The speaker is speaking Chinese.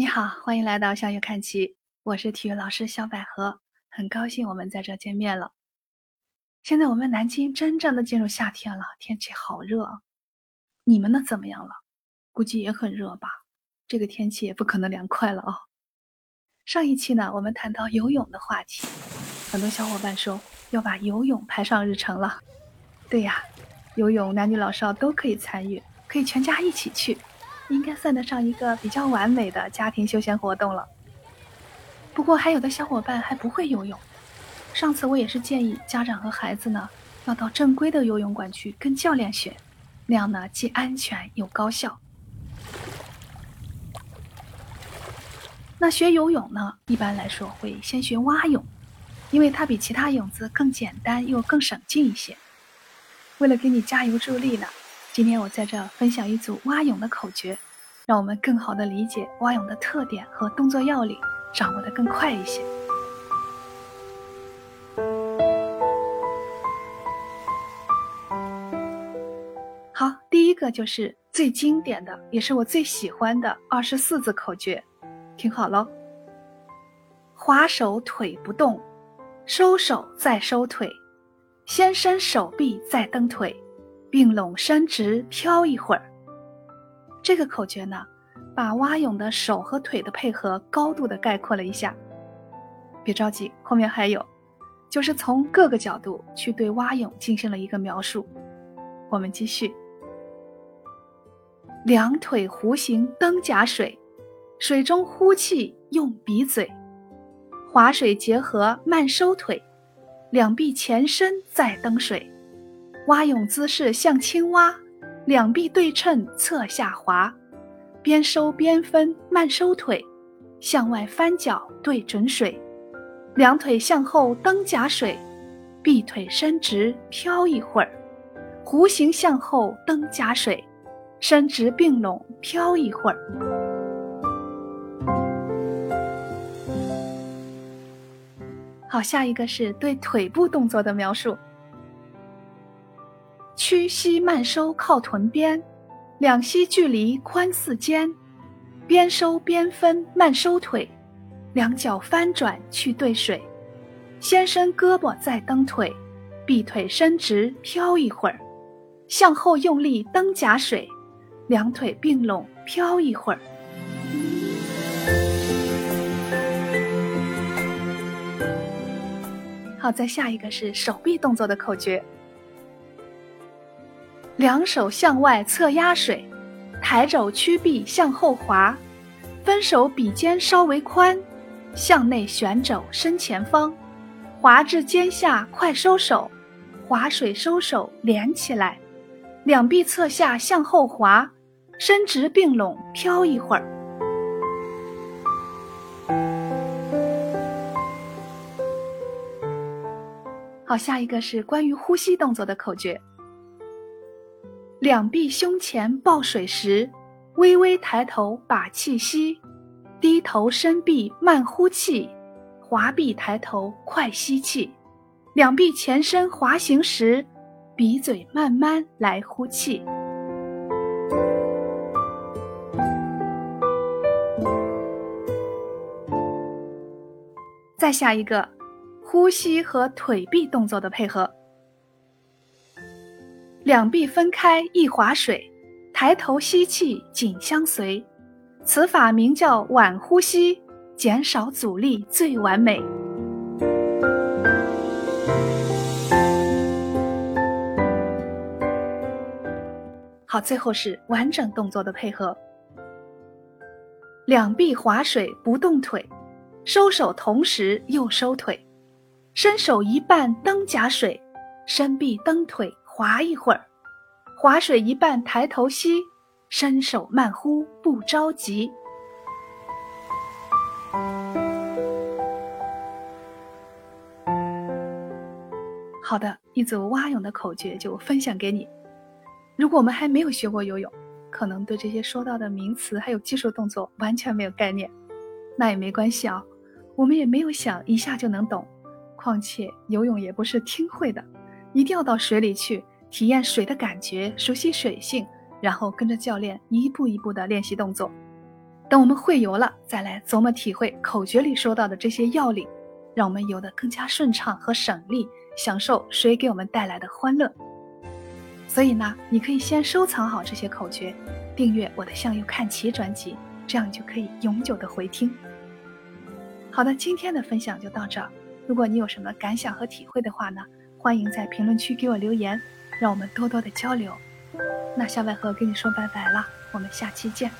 你好，欢迎来到向右看齐，我是体育老师小百合，很高兴我们在这见面了。现在我们南京真正的进入夏天了，天气好热，你们呢怎么样了？估计也很热吧？这个天气也不可能凉快了啊。上一期呢，我们谈到游泳的话题，很多小伙伴说要把游泳排上日程了。对呀，游泳男女老少都可以参与，可以全家一起去。应该算得上一个比较完美的家庭休闲活动了。不过还有的小伙伴还不会游泳，上次我也是建议家长和孩子呢，要到正规的游泳馆去跟教练学，那样呢既安全又高效。那学游泳呢，一般来说会先学蛙泳，因为它比其他泳姿更简单又更省劲一些。为了给你加油助力呢。今天我在这分享一组蛙泳的口诀，让我们更好的理解蛙泳的特点和动作要领，掌握的更快一些。好，第一个就是最经典的，也是我最喜欢的二十四字口诀，听好喽：划手腿不动，收手再收腿，先伸手臂再蹬腿。并拢伸直，飘一会儿。这个口诀呢，把蛙泳的手和腿的配合高度的概括了一下。别着急，后面还有，就是从各个角度去对蛙泳进行了一个描述。我们继续：两腿弧形蹬夹水，水中呼气用鼻嘴，划水结合慢收腿，两臂前伸再蹬水。蛙泳姿势像青蛙，两臂对称侧下滑，边收边分慢收腿，向外翻脚对准水，两腿向后蹬夹水，臂腿伸直飘一会儿，弧形向后蹬夹水，伸直并拢飘一会儿。好，下一个是对腿部动作的描述。屈膝慢收靠臀边，两膝距离宽似肩，边收边分慢收腿，两脚翻转去对水，先伸胳膊再蹬腿，臂腿伸直飘一会儿，向后用力蹬夹水，两腿并拢飘一会儿。好，再下一个是手臂动作的口诀。两手向外侧压水，抬肘屈臂向后滑，分手比肩稍微宽，向内旋肘伸前方，滑至肩下快收手，划水收手连起来，两臂侧下向后滑，伸直并拢飘一会儿。好，下一个是关于呼吸动作的口诀。两臂胸前抱水时，微微抬头把气吸，低头伸臂慢呼气，滑臂抬头快吸气。两臂前伸滑行时，鼻嘴慢慢来呼气。再下一个，呼吸和腿臂动作的配合。两臂分开一划水，抬头吸气紧相随，此法名叫晚呼吸，减少阻力最完美。好，最后是完整动作的配合。两臂划水不动腿，收手同时又收腿，伸手一半蹬夹水，伸臂蹬腿。划一会儿，划水一半，抬头吸，伸手慢呼，不着急。好的，一组蛙泳的口诀就分享给你。如果我们还没有学过游泳，可能对这些说到的名词还有技术动作完全没有概念，那也没关系啊，我们也没有想一下就能懂。况且游泳也不是听会的，一定要到水里去。体验水的感觉，熟悉水性，然后跟着教练一步一步的练习动作。等我们会游了，再来琢磨体会口诀里说到的这些要领，让我们游得更加顺畅和省力，享受水给我们带来的欢乐。所以呢，你可以先收藏好这些口诀，订阅我的《向右看齐》专辑，这样你就可以永久的回听。好的，今天的分享就到这儿。如果你有什么感想和体会的话呢，欢迎在评论区给我留言，让我们多多的交流。那小百合跟你说拜拜了，我们下期见。